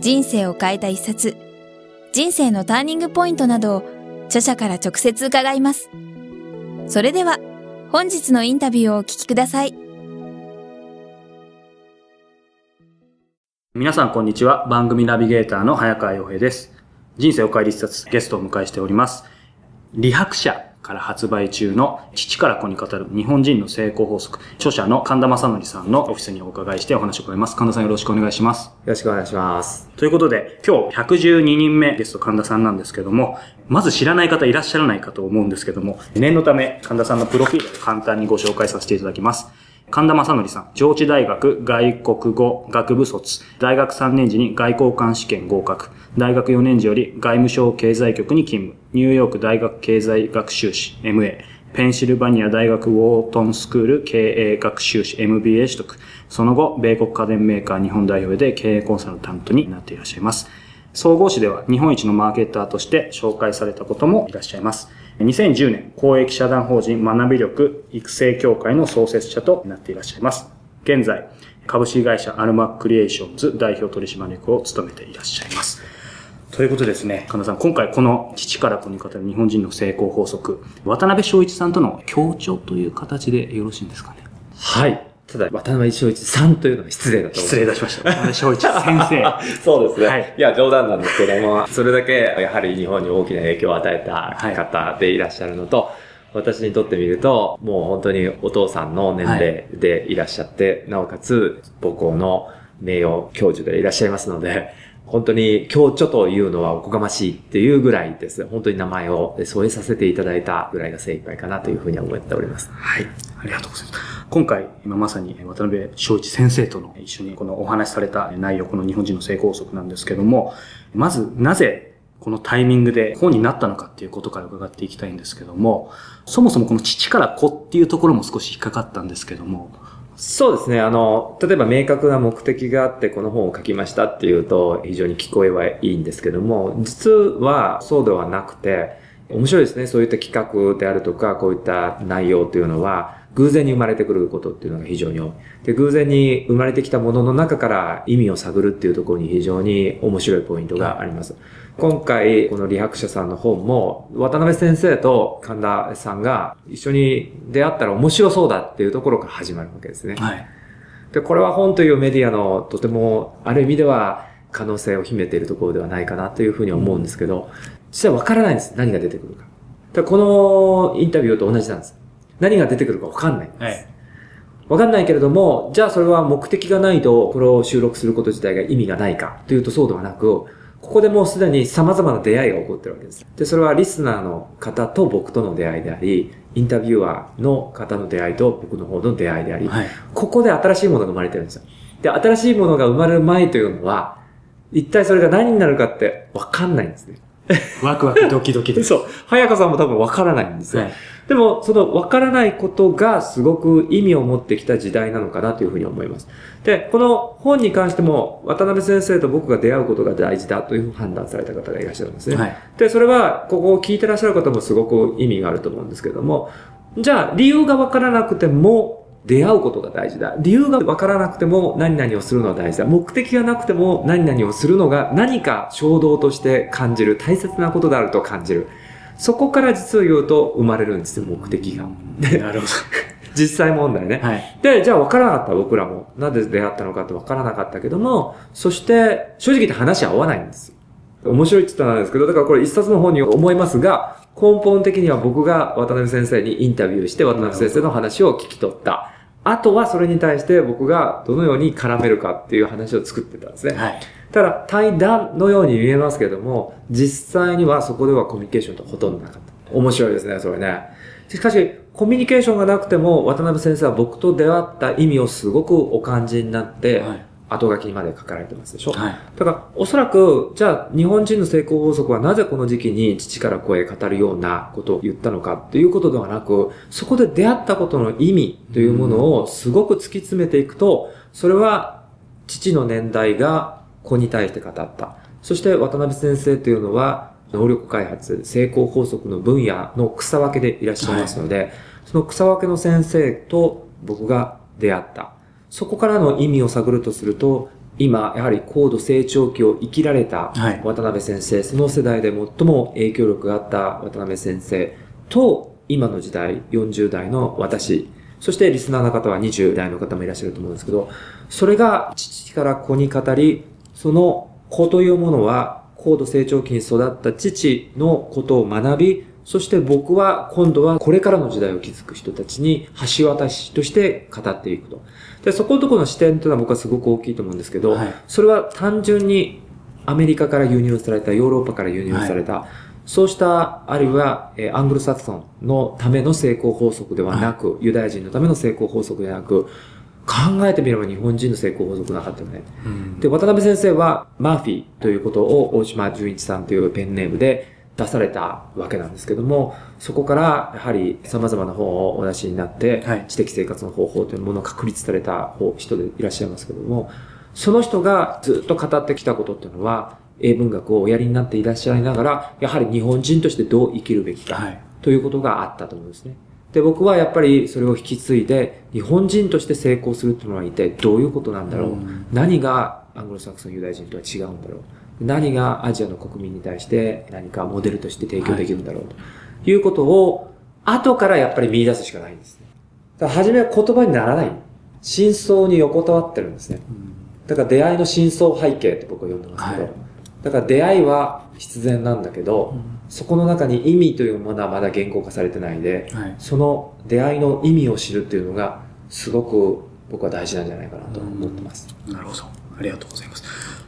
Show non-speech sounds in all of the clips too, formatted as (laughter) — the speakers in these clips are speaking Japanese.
人生を変えた一冊、人生のターニングポイントなどを著者から直接伺います。それでは、本日のインタビューをお聞きください。皆さんこんにちは。番組ナビゲーターの早川洋平です。人生を変える一冊、ゲストを迎えしております。理白者から発売中の父から子に語る日本人の成功法則、著者の神田正則さんのオフィスにお伺いしてお話を伺います。神田さんよろしくお願いします。よろしくお願いします。ということで、今日112人目ゲスト神田さんなんですけども、まず知らない方いらっしゃらないかと思うんですけども、念のため神田さんのプロフィールを簡単にご紹介させていただきます。神田正則さん、上智大学外国語学部卒、大学3年時に外交官試験合格、大学4年時より外務省経済局に勤務、ニューヨーク大学経済学修士 MA、ペンシルバニア大学ウォートンスクール経営学修士 MBA 取得、その後、米国家電メーカー日本代表で経営コンサルタントになっていらっしゃいます。総合誌では日本一のマーケッターとして紹介されたこともいらっしゃいます。2010年、公益社団法人学び力育成協会の創設者となっていらっしゃいます。現在、株式会社アルマクリエーションズ代表取締役を務めていらっしゃいます。ということですね、神田さん、今回この父から子に語る日本人の成功法則、渡辺翔一さんとの協調という形でよろしいんですかね？はい。ただ、渡辺翔一さんというのは失礼だと失礼いたしました。渡辺翔一先生。(laughs) そうですね。はい、いや、冗談なんですけども、それだけやはり日本に大きな影響を与えた方でいらっしゃるのと、はい私にとってみると、もう本当にお父さんの年齢でいらっしゃって、はい、なおかつ母校の名誉教授でいらっしゃいますので、本当に強著というのはおこがましいっていうぐらいです。本当に名前を添えさせていただいたぐらいが精一杯かなというふうに思っております。はい。ありがとうございます。今回、今まさに渡辺翔一先生との一緒にこのお話しされた内容、この日本人の成功則なんですけども、まずなぜこのタイミングで本になったのかっていうことから伺っていきたいんですけども、そもそもこの父から子っていうところも少し引っかかったんですけども、そうですね。あの、例えば明確な目的があってこの本を書きましたっていうと非常に聞こえはいいんですけども、実はそうではなくて、面白いですね。そういった企画であるとか、こういった内容というのは、偶然に生まれてくることっていうのが非常に多い。で、偶然に生まれてきたものの中から意味を探るっていうところに非常に面白いポイントがあります。今回、この理白者さんの本も、渡辺先生と神田さんが一緒に出会ったら面白そうだっていうところから始まるわけですね。はい。で、これは本というメディアのとても、ある意味では可能性を秘めているところではないかなというふうに思うんですけど、実はわからないんです。何が出てくるか。でこのインタビューと同じなんです。何が出てくるかわかんないんです。はい。わかんないけれども、じゃあそれは目的がないと、これを収録すること自体が意味がないかというとそうではなく、ここでもうすでに様々な出会いが起こってるわけです。で、それはリスナーの方と僕との出会いであり、インタビュアーの方の出会いと僕の方の出会いであり、はい、ここで新しいものが生まれてるんですよ。で、新しいものが生まれる前というのは、一体それが何になるかってわかんないんですね。ワクワクドキドキです。(laughs) そう。早川さんも多分わからないんですよ。はい、でも、そのわからないことがすごく意味を持ってきた時代なのかなというふうに思います。で、この本に関しても、渡辺先生と僕が出会うことが大事だという判断された方がいらっしゃるんですね。はい、で、それは、ここを聞いてらっしゃる方もすごく意味があると思うんですけども、じゃあ、理由がわからなくても、出会うことが大事だ。理由がわからなくても何々をするのは大事だ。目的がなくても何々をするのが何か衝動として感じる。大切なことであると感じる。そこから実を言うと生まれるんですよ、目的が。なるほど。(laughs) 実際問題ね。はい、で、じゃあ分からなかった僕らも。なぜ出会ったのかって分からなかったけども、そして正直言って話は合わないんですよ。面白いって言ったんですけど、だからこれ一冊の本に思いますが、根本的には僕が渡辺先生にインタビューして渡辺先生の話を聞き取った。あとはそれに対して僕がどのように絡めるかっていう話を作ってたんですね。はい。ただ対談のように見えますけども、実際にはそこではコミュニケーションとほとんどなかった。面白いですね、それね。しかし、コミュニケーションがなくても、渡辺先生は僕と出会った意味をすごくお感じになって、はい、後書きにまで書かれてますでしょ？はい。だから、おそらく、じゃあ、日本人の成功法則はなぜこの時期に父から声へ語るようなことを言ったのかっていうことではなく、そこで出会ったことの意味というものをすごく突き詰めていくと、それは父の年代が子に対して語った。そして渡辺先生というのは、能力開発、成功法則の分野の草分けでいらっしゃいますので、その草分けの先生と僕が出会った。そこからの意味を探るとすると、今、やはり高度成長期を生きられたはい。渡辺先生、その世代で最も影響力があった渡辺先生と、今の時代、40代の私、そしてリスナーの方は20代の方もいらっしゃると思うんですけど、それが父から子に語り、その子というものは高度成長期に育った父のことを学び、そして僕は今度はこれからの時代を築く人たちに橋渡しとして語っていくと。で、そこのところの視点というのは僕はすごく大きいと思うんですけど、はいそれは単純にアメリカから輸入された、ヨーロッパから輸入された、そうした、あるいは、えーアングルサクソンのための成功法則ではなく、ユダヤ人のための成功法則ではなく、考えてみれば日本人の成功法則なかったよね。うんで、渡辺先生は、マーフィーということを大島純一さんというペンネームで出されたわけなんですけども、そこから、やはり様々な本をお出しになって、はい知的生活の方法というものを確立された人でいらっしゃいますけども、その人がずっと語ってきたことっていうのは、英文学をおやりになっていらっしゃいながら、やはり日本人としてどう生きるべきか、はい。ということがあったと思うんですね。で、僕はやっぱりそれを引き継いで、日本人として成功するっていうのは一体どういうことなんだろう？うん何がアングロサクソンユダヤ人とは違うんだろう？何がアジアの国民に対して何かモデルとして提供できるんだろうということを、後からやっぱり見出すしかないんですね。だから初めは言葉にならない。真相に横たわってるんですね。だから出会いの真相背景って僕は呼んでますけど、はいだから出会いは必然なんだけど、そこの中に意味というものはまだ言語化されてないで、はい。その出会いの意味を知るっていうのが、すごく僕は大事なんじゃないかなと思ってます。なるほど。ありがとうございます。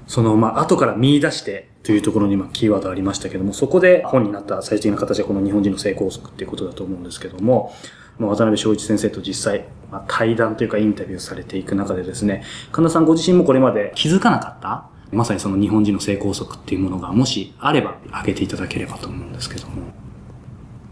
その、まあ、後から見出してというところに今、キーワードありましたけども、そこで本になった最終的な形がこの日本人の成功則っていうことだと思うんですけども、まあ、渡辺翔一先生と実際、まあ、対談というかインタビューされていく中でですね、神田さんご自身もこれまで気づかなかったまさにその日本人の成功則っていうものがもしあれば挙げていただければと思うんですけども。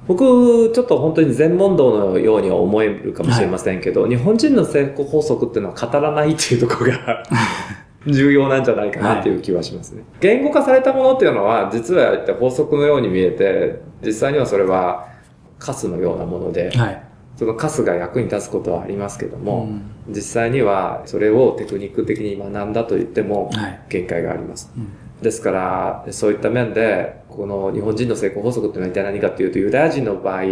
僕、ちょっと本当に全問答のようには思えるかもしれませんけど、日本人の成功法則っていうのは語らないっていうところが (laughs) 重要なんじゃないかなっていう気はしますね。言語化されたものっていうのは、実は法則のように見えて、実際にはそれはカスのようなもので、はい。そのカスが役に立つことはありますけども、うん実際にはそれをテクニック的に学んだと言ってもはい限界があります。うんですから、そういった面で、この日本人の成功法則っていうのは一体何かっていうと、ユダヤ人の場合っ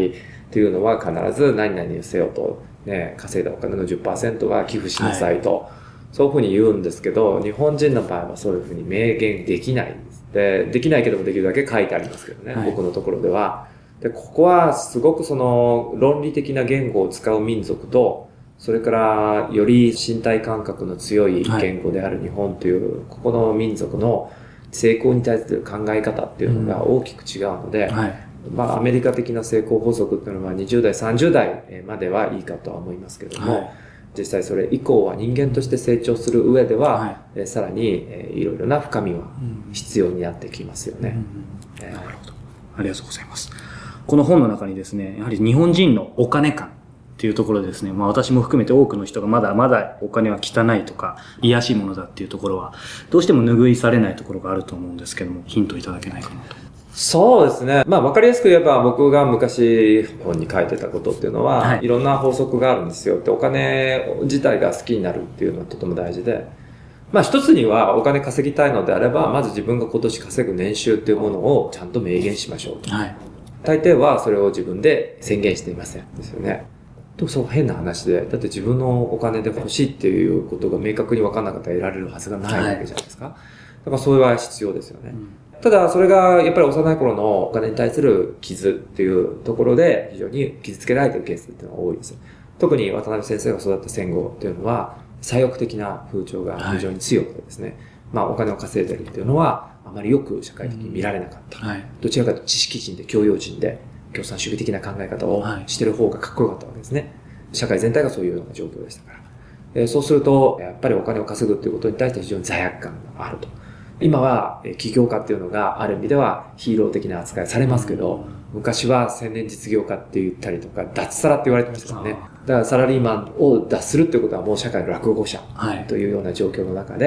ていうのは必ず何々にせよと、ね、稼いだお金の10%は寄付しなさいと、そういうふうに言うんですけど、日本人の場合はそういうふうに明言できないんです。で、できないけどもできるだけ書いてありますけどね、はい僕のところでは。で、ここはすごくその論理的な言語を使う民族と、それからより身体感覚の強い言語である日本という、ここの民族の成功に対する考え方っていうのが大きく違うので、はい。まあアメリカ的な成功法則っていうのは20代、30代まではいいかとは思いますけれども、はい実際それ以降は人間として成長する上では、はいえーさらに、えーいろいろな深みはうん必要になってきますよね。えーなるほど。ありがとうございます。この本の中にですね、やはり日本人のお金感っていうところでですね、まあ私も含めて多くの人がまだまだお金は汚いとか、癒しいものだっていうところは、どうしても拭いされないところがあると思うんですけども、ヒントいただけないかなと。そうですね。まあ、わかりやすく言えば、僕が昔本に書いてたことっていうのは、はいい、ろんな法則があるんですよって、お金自体が好きになるっていうのはとても大事で、まあ、一つにはお金稼ぎたいのであれば、まず自分が今年稼ぐ年収っていうものをちゃんと明言しましょうと。はい。大抵はそれを自分で宣言していません。ですよね。でもそう変な話で、だって自分のお金で欲しいっていうことが明確に分かんなかったら得られるはずがないわけじゃないですか。だからそれは必要ですよね。ただ、それがやっぱり幼い頃のお金に対する傷っていうところで非常に傷つけられてるケースっていうのが多いです。特に渡辺先生が育った戦後っていうのは、左翼的な風潮が非常に強くてですね、まあお金を稼いでるっていうのは、あまりよく社会的に見られなかった。はい。どちらかというと知識人で教養人で共産主義的な考え方をはいしてる方がかっこよかったわけですね。社会全体がそういうような状況でしたから。えーそうすると、やっぱりお金を稼ぐっていうことに対して非常に罪悪感があると。今は、えー起業家っていうのがある意味ではヒーロー的な扱いされますけど、昔は千年実業家って言ったりとか、脱サラって言われてましたからね。だからサラリーマンを脱するっていうことはもう社会の落語者はい。というような状況の中で、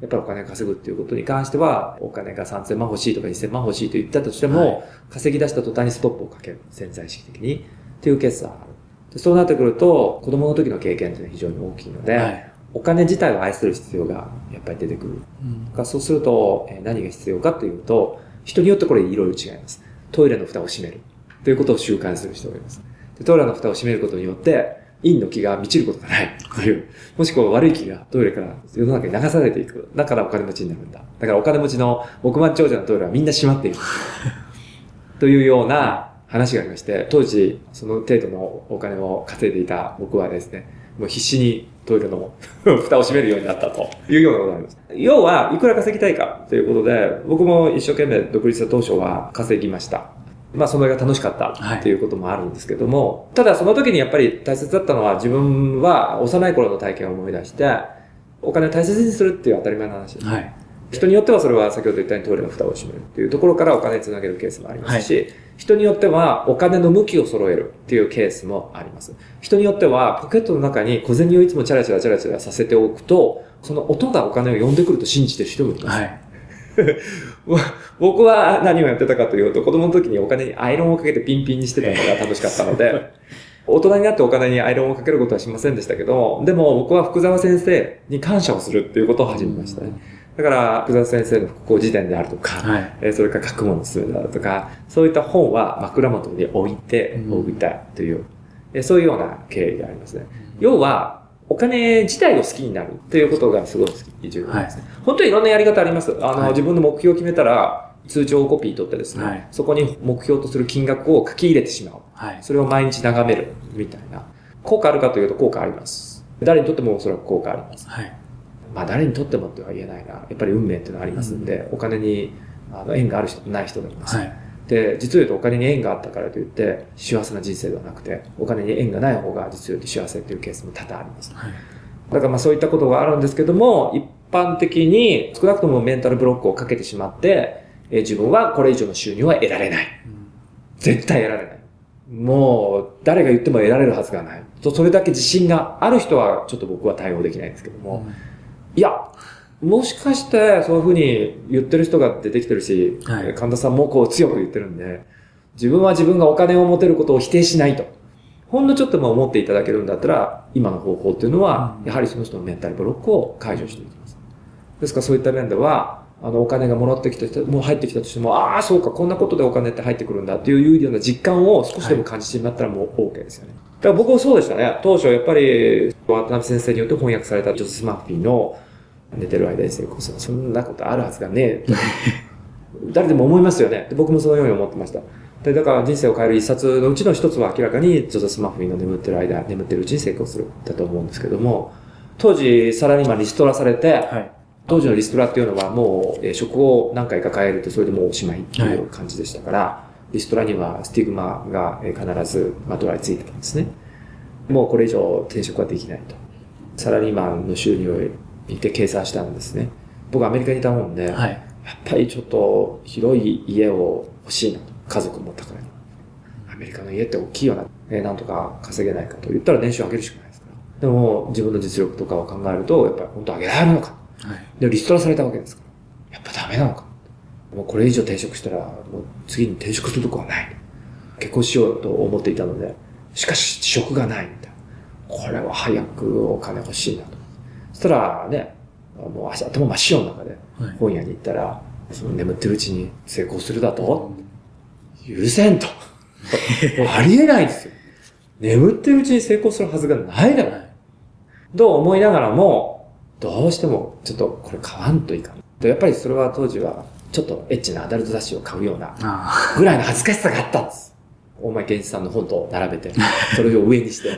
やっぱりお金を稼ぐっていうことに関しては、お金が3000万欲しいとか2000万欲しいと言ったとしても、はい稼ぎ出した途端にストップをかける。潜在意識的に。っていうケースはある。でそうなってくると、子供の時の経験っていうのは非常に大きいので、はい。お金自体を愛する必要がやっぱり出てくる。うんがそうすると、えー何が必要かというと、人によってこれいろいろ違います。トイレの蓋を閉める。ということを習慣にする人がいます。でトイレの蓋を閉めることによって、陰の気が満ちることがないという、もしくは悪い気がトイレから世の中に流されていく。だからお金持ちになるんだ。だからお金持ちの億万長者のトイレはみんな閉まっている。というような話がありまして、当時その程度のお金を稼いでいた僕はですね、もう必死にトイレの (laughs) 蓋を閉めるようになったというようなことがあります。要は、いくら稼ぎたいかということで、僕も一生懸命独立した当初は稼ぎました。まあ、そのが楽しかったはいっていうこともあるんですけども、ただその時にやっぱり大切だったのは自分は幼い頃の体験を思い出して、お金を大切にするっていう当たり前の話です。はい。人によってはそれは先ほど言ったようにトイレの蓋を閉めるっていうところからお金につなげるケースもありますし、人によってはお金の向きを揃えるっていうケースもあります。人によってはポケットの中に小銭をいつもチャラチャラチャラチャラさせておくと、その音がお金を呼んでくると信じてる人もいます。はい。わ僕は何をやってたかというと、子供の時にお金にアイロンをかけてピンピンにしてたのが楽しかったので、(laughs) 大人になってお金にアイロンをかけることはしませんでしたけど、でも僕は福沢先生に感謝をするっていうことを始めましたね。だから、福沢先生の復興辞典であるとか、はい。えーそれから学問のすべてであるとか、そういった本は枕元に置いてうんおきたいという、えーそういうような経緯がありますね。要は、お金自体を好きになるということがすごい重要なんですね。本当にいろんなやり方あります。あの、はい自分の目標を決めたら、通帳コピー取ってですね、はいそこに目標とする金額を書き入れてしまう。はい。それを毎日眺めるみたいな。効果あるかというと効果あります。誰にとってもおそらく効果あります。はい。まあ誰にとってもっては言えないな。やっぱり運命っていうのはありますんで、お金にあの縁がある人とない人がいます。はい。で、実を言うとお金に縁があったからといって幸せな人生ではなくて、お金に縁がない方が実を言うと幸せっていうケースも多々あります。はい。だからまあそういったことがあるんですけども、一般的に少なくともメンタルブロックをかけてしまって、えー自分はこれ以上の収入は得られない。絶対得られない。もう、誰が言っても得られるはずがない。と、それだけ自信がある人は、ちょっと僕は対応できないんですけども、いや、もしかして、そういうふうに言ってる人が出てきてるし、はいえー神田さんもこう強く言ってるんで、自分は自分がお金を持てることを否定しないと。ほんのちょっとも思っていただけるんだったら、今の方法っていうのは、うんやはりその人のメンタルブロックを解除していきます。ですからそういった面では、あの、お金がもらってきた人、もう入ってきたとしても、ああ、そうか、こんなことでお金って入ってくるんだっていうような実感を少しでも感じてしまったらもう OK ですよね。だから僕もそうでしたね。当初やっぱり、渡辺先生によって翻訳されたジョセス・マッフィーの寝てる間に成功する。そんなことあるはずがねえ。(laughs) 誰でも思いますよね。で僕もそのように思ってました。で、だから人生を変える一冊のうちの一つは明らかにジョゼス・マフィーの眠ってる間、眠ってるうちに成功するだと思うんですけども、当時サラリーマンリストラされて、はい。当時のリストラっていうのはもう、えー職を何回か変えるとそれでもうおしまいっていう感じでしたから、リストラにはスティグマがえー必ずまとわりついてたんですね。もうこれ以上転職はできないと。サラリーマンの収入を見て計算したんですね。僕アメリカにいたもんで、はい。やっぱりちょっと広い家を欲しいなと。家族持ったからに。アメリカの家って大きいよな。えーなんとか稼げないかと言ったら年収上げるしかないですから。でも自分の実力とかを考えると、やっぱり本当上げられるのか。はい。で、リストラされたわけですから。やっぱダメなのか。もうこれ以上転職したら、もう次に転職するとこはない。結婚しようと思っていたので、しかし職がないみたいな。これは早くお金欲しいなと。たらね、もう足頭真っ白の中ではい本屋に行ったら、その眠ってるうちに成功するだと？許せんと。ありえないですよ。眠ってるうちに成功するはずがないだろ。はい。と思いながらも、どうしてもちょっとこれ買わんといかん。でやっぱりそれは当時はちょっとエッチなアダルト雑誌を買うようなあぐらいの恥ずかしさがあったんです。大前健一さんの本と並べて、それを上にして。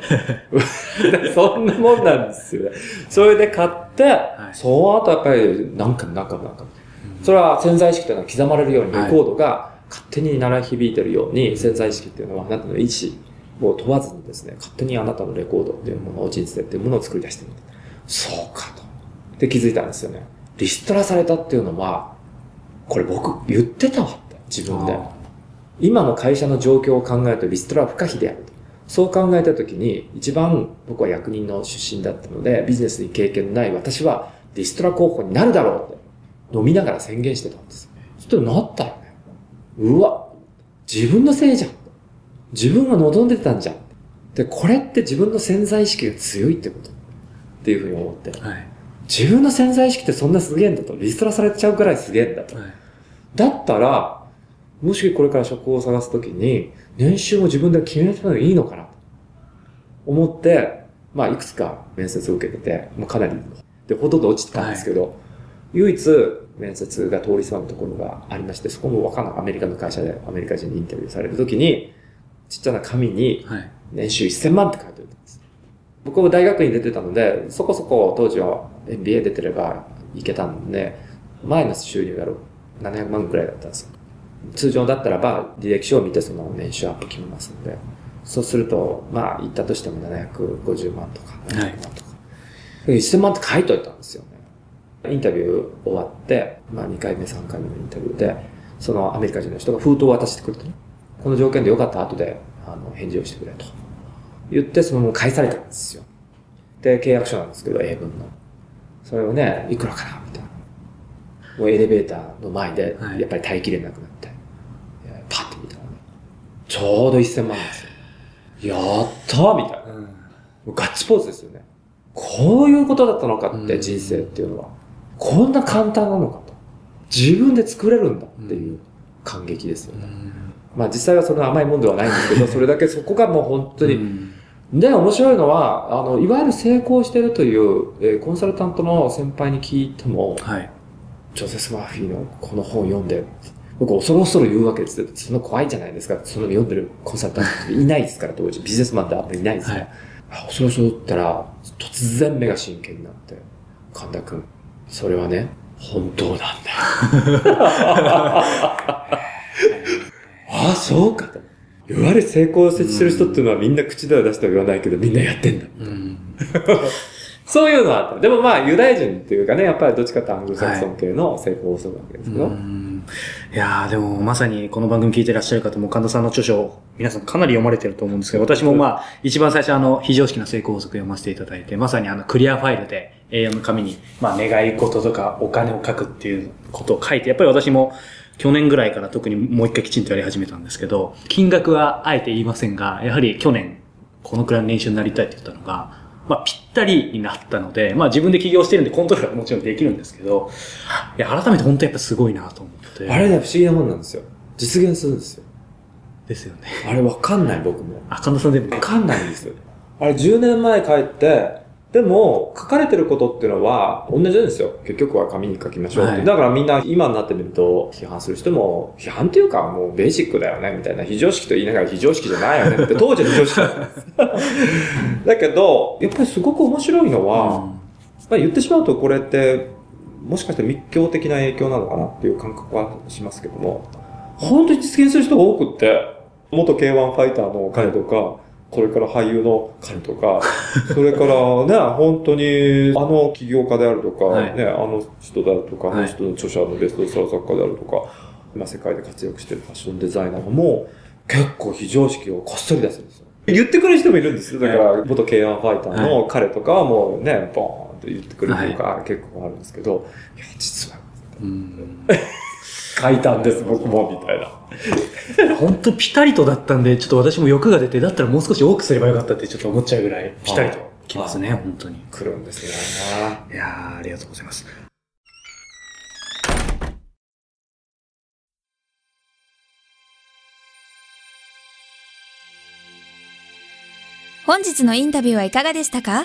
(laughs) そんなもんなんですよね。それで買って、いその後やっぱり何回も何回も何回も。それは潜在意識というのは刻まれるようにレコードが勝手に鳴ら響いてるように潜在意識っていうのはあなたの意思を問わずにですね、勝手にあなたのレコードっていうものを人生っていうものを作り出してる。そうかと。で気づいたんですよね。リストラされたっていうのは、これ僕言ってたわって、自分であ。今の会社の状況を考えるとリストラは不可避であると。そう考えたときに、一番僕は役人の出身だったので、ビジネスに経験のない私はリストラ候補になるだろうって、飲みながら宣言してたんです。そしたらなったよね。うわ、自分のせいじゃん。自分が望んでたんじゃん。で、これって自分の潜在意識が強いってこと。っていうふうに思って。はい。自分の潜在意識ってそんなすげえんだと。リストラされちゃうくらいすげえんだと。はい。だったら、もしこれから職を探すときに、年収も自分で決めた方がいいのかな？と思って、まあ、いくつか面接を受けてて、もうかなり、で、ほとんど落ちてたんですけど、唯一面接が通りすがるところがありまして、そこもわかんないアメリカの会社でアメリカ人にインタビューされるときに、ちっちゃな紙にはい。年収1000万って書いてあるんです。僕は大学院出てたので、そこそこ当時は MBA 出てればいけたんで、前の収入が700万くらいだったんですよ。通常だったらば履歴書を見てその年収アップ決めますんで、そうすると、まあ言ったとしても750万とか、700万とか。1000万って書いといたんですよね。インタビュー終わって、まあ2回目、3回目のインタビューで、そのアメリカ人の人が封筒を渡してくれてね、この条件でよかったら後であの返事をしてくれと。言ってそのまま返されたんですよ。で、契約書なんですけど、英文の。それをね、いくらかなみたいな。もうエレベーターの前で、はいやっぱり耐えきれなくなって、えーパッて見たらね、ちょうど1000万なんですよ。やったーみたいな。うん。ガッツポーズですよね。こういうことだったのかって、うん人生っていうのは。こんな簡単なのかと。自分で作れるんだっていう感激ですよね。まあ実際はその甘いもんではないんですけど、(laughs) それだけそこがもう本当に。うんで、面白いのは、あの、いわゆる成功してるという、えーコンサルタントの先輩に聞いても、はい。ジョセス・マーフィーのこの本を読んで、僕恐る恐る言うわけですよ。その怖いじゃないですか。その読んでるコンサルタントいないですから、当時。ビジネスマンってあんまりいないですから。はいあ恐る恐る言ったら、突然目が真剣になって、神田君、それはね、本当なんだよ。ああ、そうかと。いわゆる成功してる人っていうのはみんな口では出しては言わないけど、みんなやってんだ。うん。そういうのはあった。でもまあ、ユダヤ人っていうかね、やっぱりどっちかってアングロサクソン系の成功をするわけですけど。うんいやーでもまさにこの番組聞いてらっしゃる方も神田さんの著書を皆さんかなり読まれてると思うんですけど、私もまあ一番最初あの非常識な成功法則読ませていただいて、まさにあのクリアファイルで A4 の紙にまあ願い事とかお金を書くっていうことを書いて、やっぱり私も去年ぐらいから特にもう一回きちんとやり始めたんですけど、金額はあえて言いませんが、やはり去年このくらいの年収になりたいって言ったのが、まあ、ぴったりになったので、まあ自分で起業してるんでコントロールはもちろんできるんですけど、いや、改めて本当やっぱすごいなと思って。あれね、不思議なもんなんですよ。実現するんですよ。ですよね。あれわかんない、僕も。あ、神田さんでもわかんないんですよ。あれ10年前帰って、でも、書かれてることっていうのは、同じなんですよ。結局は紙に書きましょうって。はいだからみんな、今になってみると、批判する人も、批判っていうか、もうベーシックだよね、みたいな。非常識と言いながら非常識じゃないよねって、(laughs) 当時の非常識だったんです。(laughs) だけど、やっぱりすごく面白いのは、まあ言ってしまうとこれって、もしかして密教的な影響なのかなっていう感覚はしますけども、本当に実現する人が多くって、元 K1 ファイターの彼とか、これから俳優の彼とか、(laughs) それからね、本当にあの起業家であるとか、はい。ね、あの人であるとか、はい。あの人の著者のベストセラー作家であるとか、今世界で活躍してるファッションデザイナーも、結構非常識をこっそり出すんですよ。言ってくれる人もいるんですよ。だから、元 K1 ファイターの彼とかはもうね、ボーンって言ってくれるとか、結構あるんですけど、いや、実は、うん。書いたんです、僕も、みたいな。本当ピタリとだったんで、ちょっと私も欲が出て、だったらもう少し多くすればよかったってちょっと思っちゃうぐらい、ピタリときますね、本当に。来るんですね。いやー、ありがとうございます。本日のインタビューはいかがでしたか？